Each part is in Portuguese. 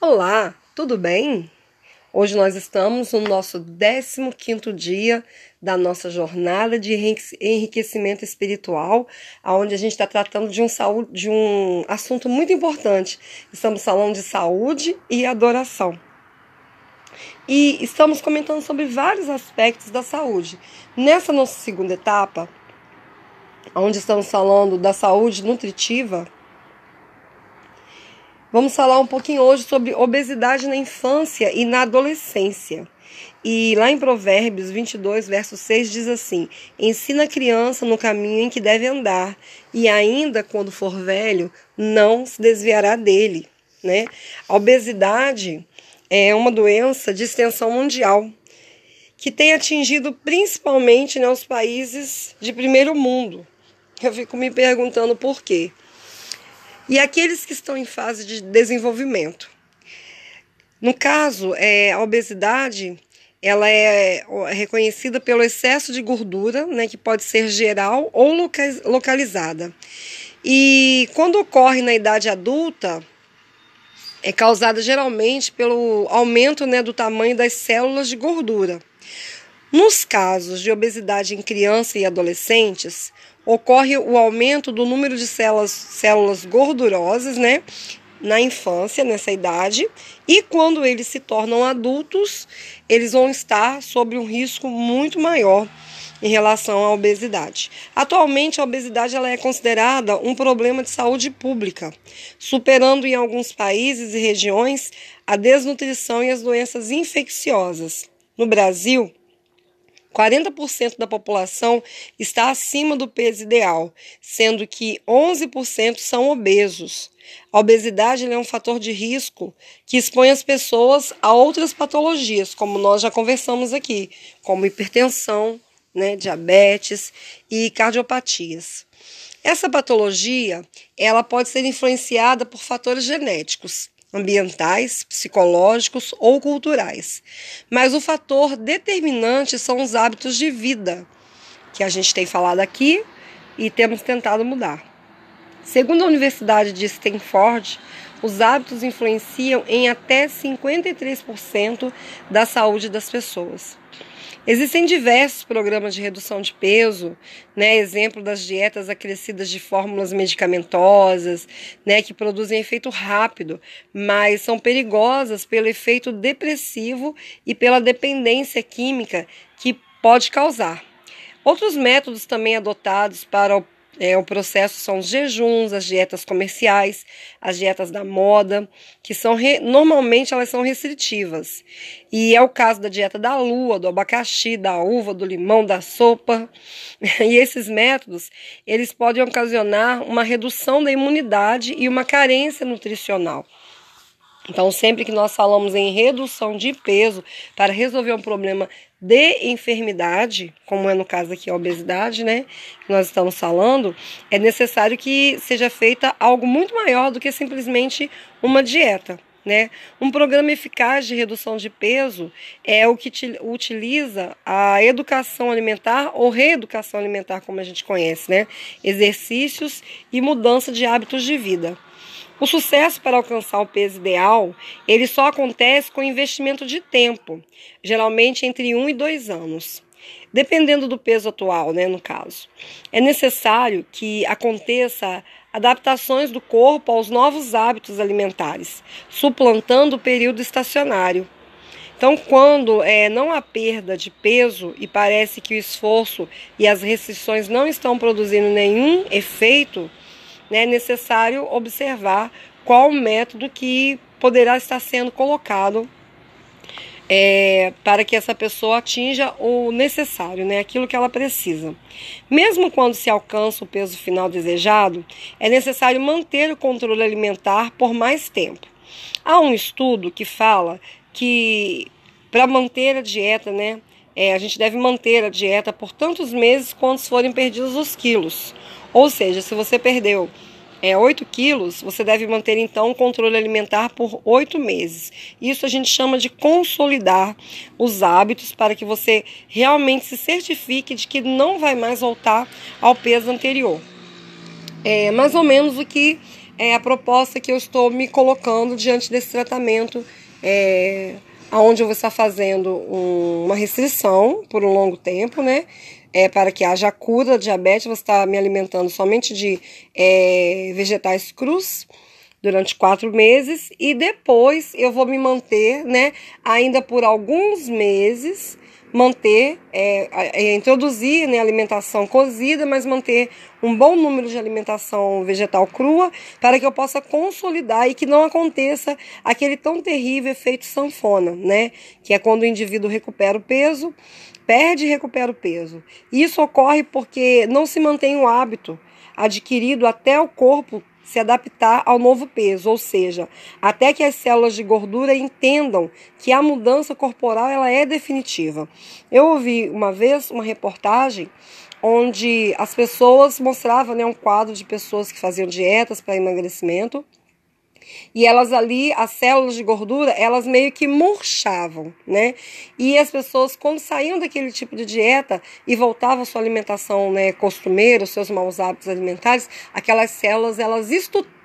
Olá, tudo bem? Hoje nós estamos no nosso 15 dia da nossa jornada de enriquecimento espiritual, onde a gente está tratando de um, saúde, de um assunto muito importante. Estamos falando de saúde e adoração. E estamos comentando sobre vários aspectos da saúde. Nessa nossa segunda etapa, onde estamos falando da saúde nutritiva, Vamos falar um pouquinho hoje sobre obesidade na infância e na adolescência. E lá em Provérbios 22, verso 6 diz assim: Ensina a criança no caminho em que deve andar, e ainda quando for velho, não se desviará dele. Né? A obesidade é uma doença de extensão mundial que tem atingido principalmente né, os países de primeiro mundo. Eu fico me perguntando por quê e aqueles que estão em fase de desenvolvimento. No caso, é, a obesidade ela é reconhecida pelo excesso de gordura, né, que pode ser geral ou localizada. E quando ocorre na idade adulta, é causada geralmente pelo aumento né, do tamanho das células de gordura. Nos casos de obesidade em crianças e adolescentes, ocorre o aumento do número de células, células gordurosas, né? Na infância, nessa idade, e quando eles se tornam adultos, eles vão estar sob um risco muito maior em relação à obesidade. Atualmente, a obesidade ela é considerada um problema de saúde pública, superando em alguns países e regiões a desnutrição e as doenças infecciosas. No Brasil, 40% da população está acima do peso ideal, sendo que 11% são obesos. A obesidade é um fator de risco que expõe as pessoas a outras patologias, como nós já conversamos aqui, como hipertensão, né, diabetes e cardiopatias. Essa patologia, ela pode ser influenciada por fatores genéticos, ambientais, psicológicos ou culturais. Mas o fator determinante são os hábitos de vida, que a gente tem falado aqui e temos tentado mudar. Segundo a Universidade de Stanford, os hábitos influenciam em até 53% da saúde das pessoas. Existem diversos programas de redução de peso, né? Exemplo das dietas acrescidas de fórmulas medicamentosas, né? Que produzem efeito rápido, mas são perigosas pelo efeito depressivo e pela dependência química que pode causar. Outros métodos também adotados para o é, o processo são os jejuns, as dietas comerciais, as dietas da moda, que são re, normalmente elas são restritivas. E é o caso da dieta da lua, do abacaxi, da uva, do limão, da sopa. E esses métodos, eles podem ocasionar uma redução da imunidade e uma carência nutricional. Então, sempre que nós falamos em redução de peso para resolver um problema de enfermidade, como é no caso aqui a obesidade, né, que nós estamos falando, é necessário que seja feita algo muito maior do que simplesmente uma dieta. Né? Um programa eficaz de redução de peso é o que utiliza a educação alimentar ou reeducação alimentar, como a gente conhece, né? exercícios e mudança de hábitos de vida. O sucesso para alcançar o peso ideal, ele só acontece com investimento de tempo, geralmente entre um e dois anos. Dependendo do peso atual, né, no caso. É necessário que aconteça adaptações do corpo aos novos hábitos alimentares, suplantando o período estacionário. Então, quando é, não há perda de peso e parece que o esforço e as restrições não estão produzindo nenhum efeito, né, é necessário observar qual o método que poderá estar sendo colocado é, para que essa pessoa atinja o necessário, né, aquilo que ela precisa. Mesmo quando se alcança o peso final desejado, é necessário manter o controle alimentar por mais tempo. Há um estudo que fala que para manter a dieta, né, é, a gente deve manter a dieta por tantos meses quanto forem perdidos os quilos. Ou seja, se você perdeu é, 8 quilos, você deve manter então o controle alimentar por 8 meses. Isso a gente chama de consolidar os hábitos para que você realmente se certifique de que não vai mais voltar ao peso anterior. É mais ou menos o que é a proposta que eu estou me colocando diante desse tratamento, é, onde eu vou estar fazendo um, uma restrição por um longo tempo, né? É, para que haja cura da diabetes, vou estar me alimentando somente de é, vegetais crus durante quatro meses e depois eu vou me manter, né, ainda por alguns meses manter, é, é, introduzir né, alimentação cozida, mas manter um bom número de alimentação vegetal crua para que eu possa consolidar e que não aconteça aquele tão terrível efeito sanfona, né? Que é quando o indivíduo recupera o peso, perde e recupera o peso. Isso ocorre porque não se mantém o hábito adquirido até o corpo se adaptar ao novo peso, ou seja, até que as células de gordura entendam que a mudança corporal ela é definitiva. Eu ouvi uma vez uma reportagem onde as pessoas mostravam né, um quadro de pessoas que faziam dietas para emagrecimento e elas ali, as células de gordura, elas meio que murchavam, né? E as pessoas, quando saíam daquele tipo de dieta e voltavam à sua alimentação né, costumeira, os seus maus hábitos alimentares, aquelas células, elas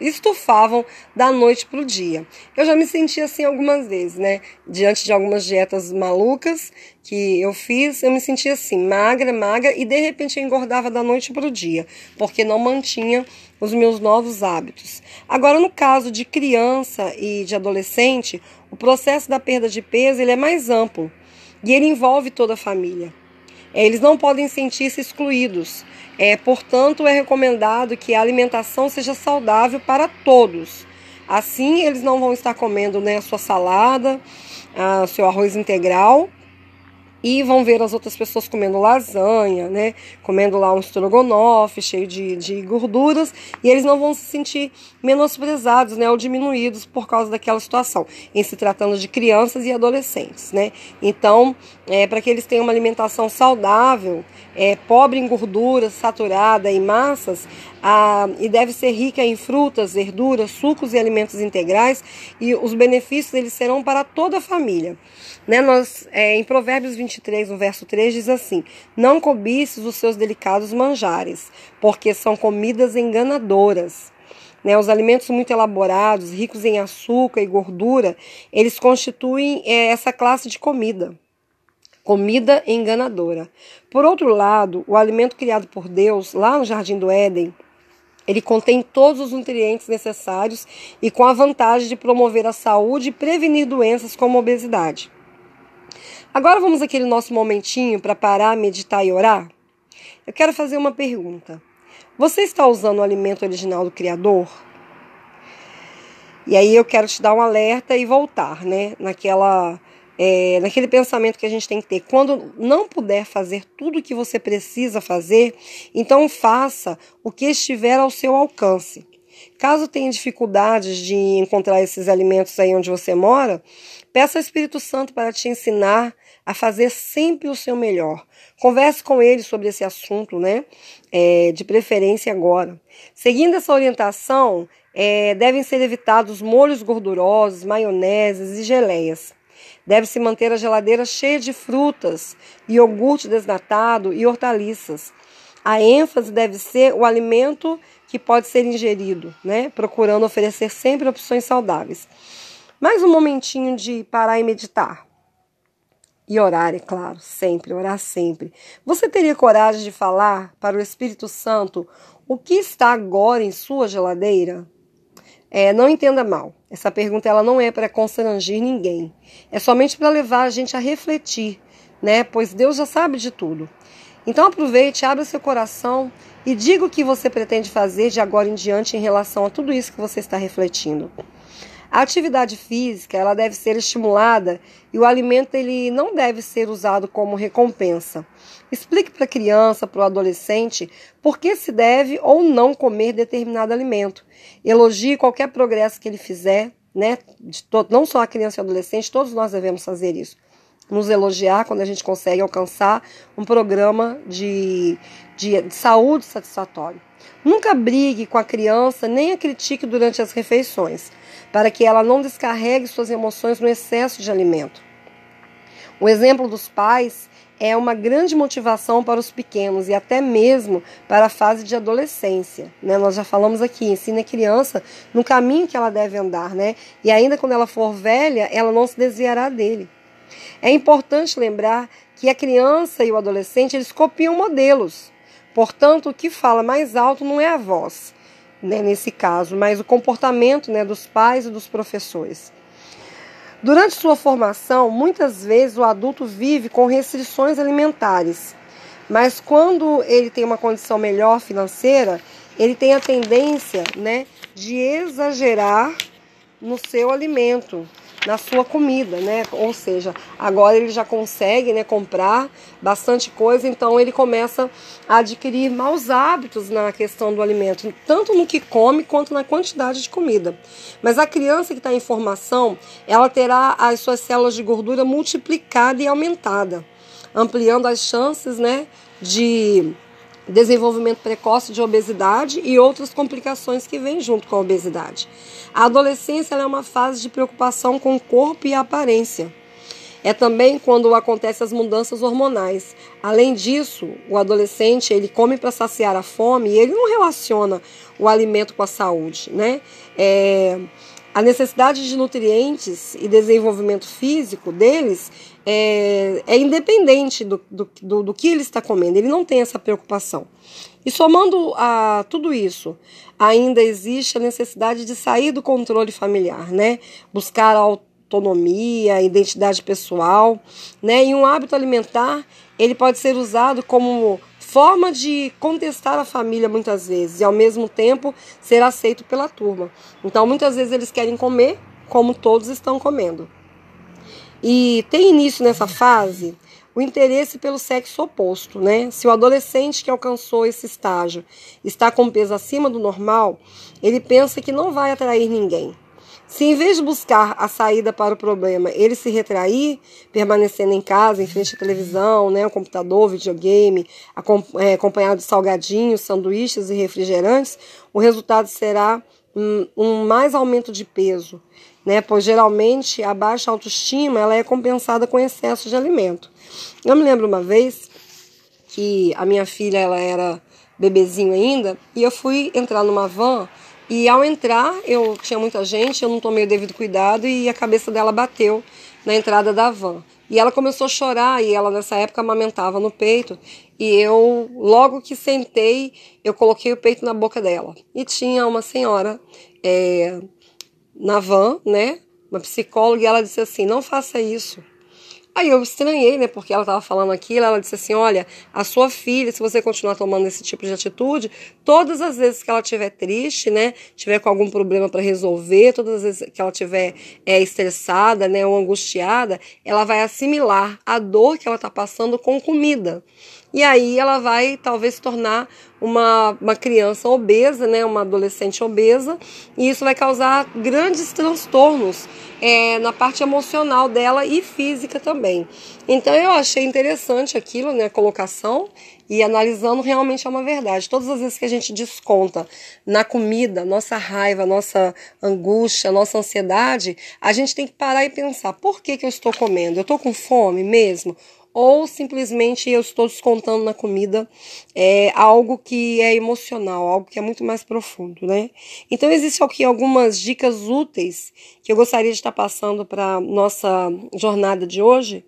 estufavam da noite para o dia. Eu já me senti assim algumas vezes, né? Diante de algumas dietas malucas que eu fiz, eu me sentia assim, magra, magra, e de repente eu engordava da noite para o dia, porque não mantinha os meus novos hábitos. Agora, no caso de criança e de adolescente, o processo da perda de peso ele é mais amplo e ele envolve toda a família. É, eles não podem sentir-se excluídos. É, portanto, é recomendado que a alimentação seja saudável para todos. Assim, eles não vão estar comendo né, a sua salada, o seu arroz integral, e vão ver as outras pessoas comendo lasanha, né? Comendo lá um estrogonofe cheio de, de gorduras e eles não vão se sentir menosprezados, né? Ou diminuídos por causa daquela situação, em se tratando de crianças e adolescentes, né? Então, é, para que eles tenham uma alimentação saudável, é, pobre em gorduras, saturada em massas, a, e deve ser rica em frutas, verduras, sucos e alimentos integrais e os benefícios eles serão para toda a família. Né? Nós, é, em Provérbios 23, no verso 3, diz assim: Não cobices os seus delicados manjares, porque são comidas enganadoras. Né, os alimentos muito elaborados, ricos em açúcar e gordura, eles constituem é, essa classe de comida. Comida enganadora. Por outro lado, o alimento criado por Deus, lá no Jardim do Éden, ele contém todos os nutrientes necessários e com a vantagem de promover a saúde e prevenir doenças como obesidade. Agora vamos aquele nosso momentinho para parar, meditar e orar? Eu quero fazer uma pergunta. Você está usando o alimento original do Criador? E aí eu quero te dar um alerta e voltar, né? Naquela, é, naquele pensamento que a gente tem que ter. Quando não puder fazer tudo o que você precisa fazer, então faça o que estiver ao seu alcance. Caso tenha dificuldades de encontrar esses alimentos aí onde você mora, peça ao Espírito Santo para te ensinar a fazer sempre o seu melhor. Converse com ele sobre esse assunto, né? É, de preferência agora. Seguindo essa orientação, é, devem ser evitados molhos gordurosos, maioneses e geleias. Deve-se manter a geladeira cheia de frutas, iogurte desnatado e hortaliças. A ênfase deve ser o alimento que pode ser ingerido, né? Procurando oferecer sempre opções saudáveis. Mais um momentinho de parar e meditar. E orar, é claro, sempre, orar sempre. Você teria coragem de falar para o Espírito Santo o que está agora em sua geladeira? É, não entenda mal. Essa pergunta ela não é para constrangir ninguém. É somente para levar a gente a refletir, né? Pois Deus já sabe de tudo. Então aproveite, abra seu coração e diga o que você pretende fazer de agora em diante em relação a tudo isso que você está refletindo. A atividade física ela deve ser estimulada e o alimento ele não deve ser usado como recompensa. Explique para a criança, para o adolescente, por que se deve ou não comer determinado alimento. Elogie qualquer progresso que ele fizer, né? não só a criança e o adolescente, todos nós devemos fazer isso. Nos elogiar quando a gente consegue alcançar um programa de, de, de saúde satisfatório. Nunca brigue com a criança, nem a critique durante as refeições para que ela não descarregue suas emoções no excesso de alimento. O exemplo dos pais é uma grande motivação para os pequenos e até mesmo para a fase de adolescência. Né? Nós já falamos aqui, ensina a criança no caminho que ela deve andar, né? E ainda quando ela for velha, ela não se desviará dele. É importante lembrar que a criança e o adolescente eles copiam modelos. Portanto, o que fala mais alto não é a voz, né, nesse caso, mas o comportamento né, dos pais e dos professores. Durante sua formação, muitas vezes o adulto vive com restrições alimentares, mas quando ele tem uma condição melhor financeira, ele tem a tendência né, de exagerar no seu alimento, na sua comida, né? Ou seja, agora ele já consegue, né, comprar bastante coisa, então ele começa a adquirir maus hábitos na questão do alimento, tanto no que come quanto na quantidade de comida. Mas a criança que está em formação, ela terá as suas células de gordura multiplicada e aumentada, ampliando as chances, né, de desenvolvimento precoce de obesidade e outras complicações que vêm junto com a obesidade. A adolescência é uma fase de preocupação com o corpo e a aparência. É também quando acontecem as mudanças hormonais. Além disso, o adolescente ele come para saciar a fome e ele não relaciona o alimento com a saúde, né? É, a necessidade de nutrientes e desenvolvimento físico deles é, é independente do, do, do, do, que ele está comendo, ele não tem essa preocupação. E somando a tudo isso, ainda existe a necessidade de sair do controle familiar, né? Buscar a autonomia, identidade pessoal, né? E um hábito alimentar, ele pode ser usado como forma de contestar a família muitas vezes e ao mesmo tempo ser aceito pela turma. Então muitas vezes eles querem comer como todos estão comendo. E tem início nessa fase o interesse pelo sexo oposto, né? Se o adolescente que alcançou esse estágio está com peso acima do normal, ele pensa que não vai atrair ninguém. Se em vez de buscar a saída para o problema, ele se retrair, permanecendo em casa, em frente à televisão, né, o computador, videogame, é, acompanhado de salgadinhos, sanduíches e refrigerantes, o resultado será um, um mais aumento de peso, né, pois geralmente a baixa autoestima ela é compensada com excesso de alimento. Eu me lembro uma vez que a minha filha ela era bebezinho ainda e eu fui entrar numa van e ao entrar, eu tinha muita gente, eu não tomei o devido cuidado e a cabeça dela bateu na entrada da van. E ela começou a chorar e ela nessa época amamentava no peito. E eu, logo que sentei, eu coloquei o peito na boca dela. E tinha uma senhora é, na van, né? Uma psicóloga, e ela disse assim: não faça isso. Aí eu estranhei, né? Porque ela estava falando aquilo, ela disse assim: olha, a sua filha, se você continuar tomando esse tipo de atitude, todas as vezes que ela estiver triste, né? Tiver com algum problema para resolver, todas as vezes que ela estiver é, estressada, né? Ou angustiada, ela vai assimilar a dor que ela está passando com comida. E aí ela vai talvez se tornar uma, uma criança obesa, né, uma adolescente obesa, e isso vai causar grandes transtornos é, na parte emocional dela e física também. Então eu achei interessante aquilo, né, a colocação, e analisando realmente é uma verdade. Todas as vezes que a gente desconta na comida, nossa raiva, nossa angústia, nossa ansiedade, a gente tem que parar e pensar: por que, que eu estou comendo? Eu estou com fome mesmo? Ou simplesmente eu estou descontando na comida é, algo que é emocional, algo que é muito mais profundo, né? Então existem aqui algumas dicas úteis que eu gostaria de estar passando para nossa jornada de hoje,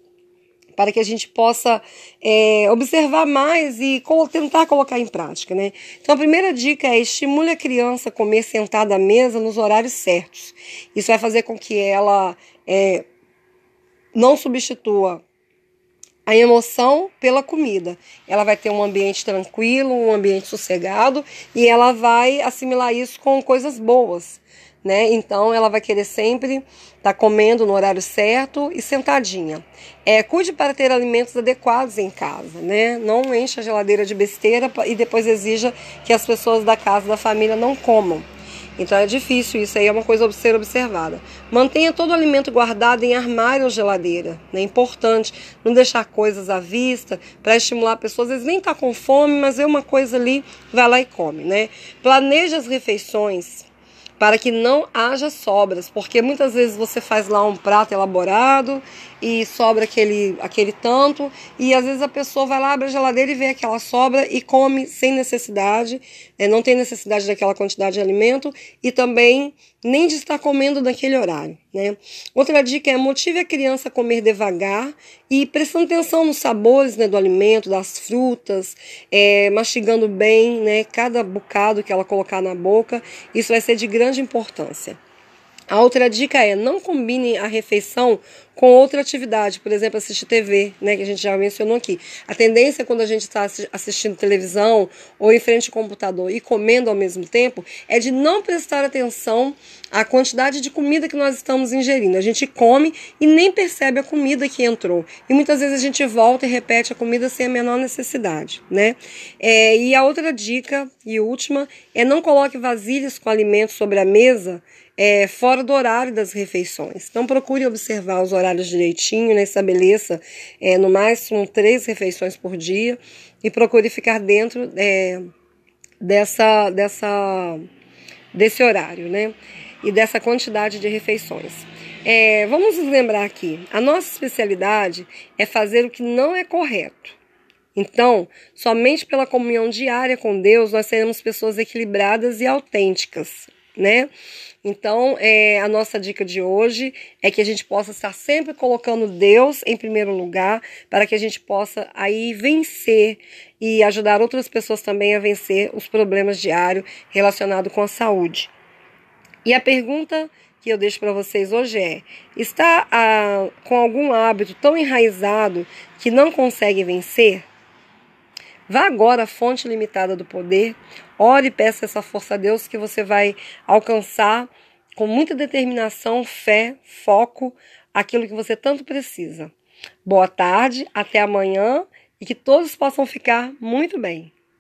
para que a gente possa é, observar mais e tentar colocar em prática, né? Então a primeira dica é estimule a criança a comer sentada à mesa nos horários certos. Isso vai fazer com que ela é, não substitua a emoção pela comida. Ela vai ter um ambiente tranquilo, um ambiente sossegado e ela vai assimilar isso com coisas boas, né? Então ela vai querer sempre estar tá comendo no horário certo e sentadinha. É, cuide para ter alimentos adequados em casa, né? Não encha a geladeira de besteira e depois exija que as pessoas da casa da família não comam. Então é difícil, isso aí é uma coisa a ser observada. Mantenha todo o alimento guardado em armário ou geladeira. É importante não deixar coisas à vista para estimular pessoas. Às vezes nem está com fome, mas vê uma coisa ali, vai lá e come. Né? Planeje as refeições para que não haja sobras, porque muitas vezes você faz lá um prato elaborado e sobra aquele, aquele tanto, e às vezes a pessoa vai lá, abre a geladeira e vê aquela sobra e come sem necessidade, é, não tem necessidade daquela quantidade de alimento e também nem de estar comendo naquele horário. Né? Outra dica é motive a criança a comer devagar e prestando atenção nos sabores né, do alimento, das frutas, é, mastigando bem né, cada bocado que ela colocar na boca. Isso vai ser de grande importância. A outra dica é não combine a refeição com outra atividade, por exemplo, assistir TV, né, que a gente já mencionou aqui. A tendência quando a gente está assistindo televisão ou em frente ao computador e comendo ao mesmo tempo é de não prestar atenção à quantidade de comida que nós estamos ingerindo. A gente come e nem percebe a comida que entrou. E muitas vezes a gente volta e repete a comida sem a menor necessidade, né? É, e a outra dica e última é não coloque vasilhas com alimentos sobre a mesa é, fora do horário das refeições. Então procure observar os horários direitinho, né? estabeleça é, no máximo três refeições por dia e procure ficar dentro é, dessa, dessa, desse horário, né? E dessa quantidade de refeições. É, vamos nos lembrar aqui: a nossa especialidade é fazer o que não é correto. Então, somente pela comunhão diária com Deus nós seremos pessoas equilibradas e autênticas, né? Então, é, a nossa dica de hoje é que a gente possa estar sempre colocando Deus em primeiro lugar, para que a gente possa aí vencer e ajudar outras pessoas também a vencer os problemas diários relacionados com a saúde. E a pergunta que eu deixo para vocês hoje é: está ah, com algum hábito tão enraizado que não consegue vencer? Vá agora à fonte limitada do poder, ore e peça essa força a Deus que você vai alcançar com muita determinação, fé, foco, aquilo que você tanto precisa. Boa tarde, até amanhã e que todos possam ficar muito bem.